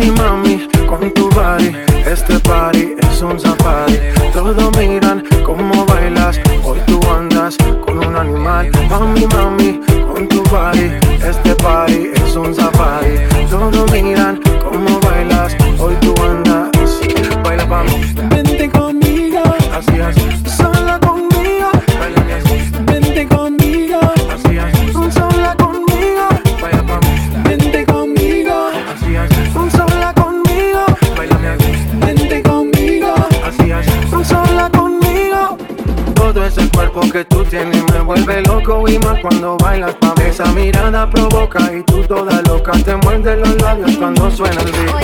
mi mano. ese cuerpo que tú tienes. Me vuelve loco y más cuando bailas pa' Esa mirada provoca y tú toda loca te muerdes los labios cuando suena el beat.